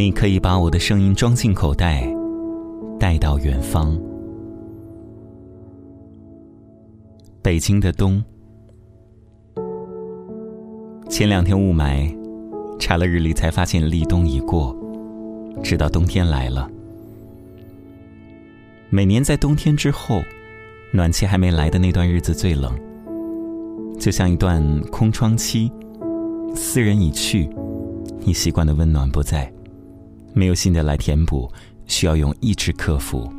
你可以把我的声音装进口袋，带到远方。北京的冬，前两天雾霾，查了日历才发现立冬已过，直到冬天来了。每年在冬天之后，暖气还没来的那段日子最冷，就像一段空窗期，斯人已去，你习惯的温暖不在，没有新的来填补，需要用意志克服。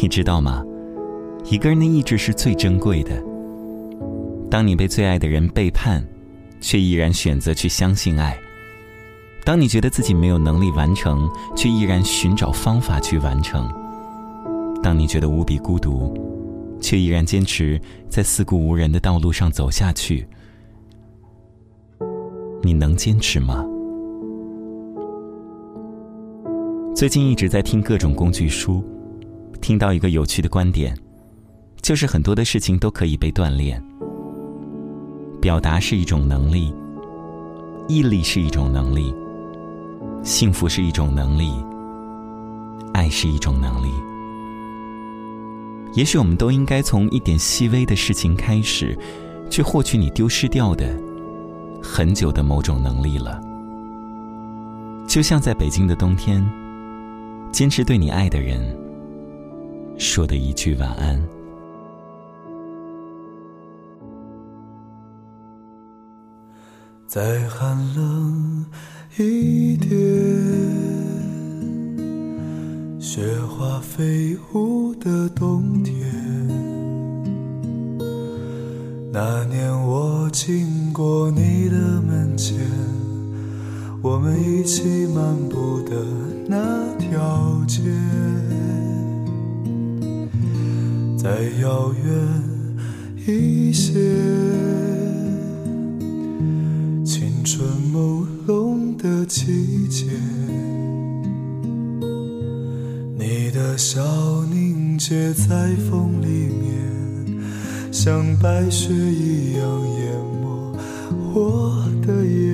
你知道吗？一个人的意志是最珍贵的。当你被最爱的人背叛，却依然选择去相信爱；当你觉得自己没有能力完成，却依然寻找方法去完成；当你觉得无比孤独，却依然坚持在四顾无人的道路上走下去，你能坚持吗？最近一直在听各种工具书，听到一个有趣的观点。就是很多的事情都可以被锻炼，表达是一种能力，毅力是一种能力，幸福是一种能力，爱是一种能力。也许我们都应该从一点细微的事情开始，去获取你丢失掉的很久的某种能力了。就像在北京的冬天，坚持对你爱的人说的一句晚安。再寒冷一点，雪花飞舞的冬天。那年我经过你的门前，我们一起漫步的那条街，再遥远一些。青春朦胧的季节，你的笑凝结在风里面，像白雪一样淹没我的眼。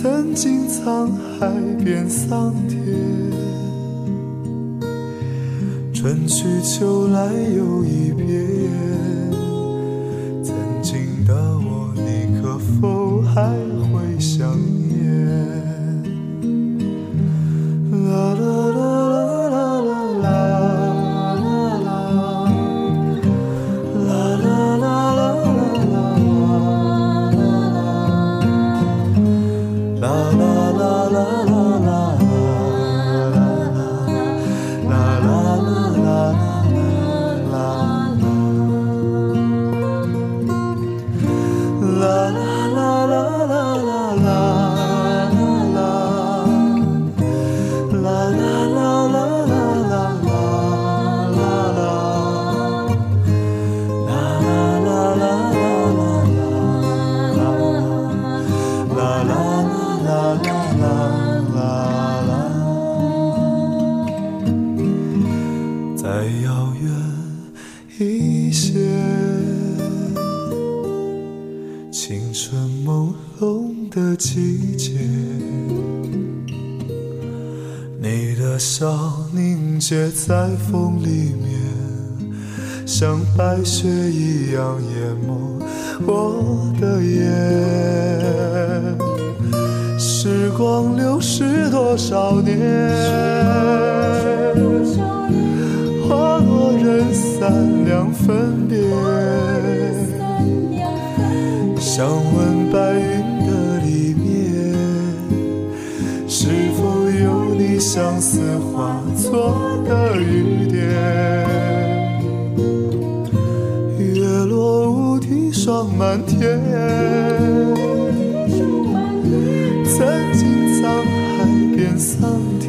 曾经沧海变桑田，春去秋来又一遍。la la la. 的季节，你的笑凝结在风里面，像白雪一样淹没我的眼。时光流逝多少年，花落人散两分别。想问白云。相思化作的雨点，月落乌啼霜满天，曾经沧海变桑田，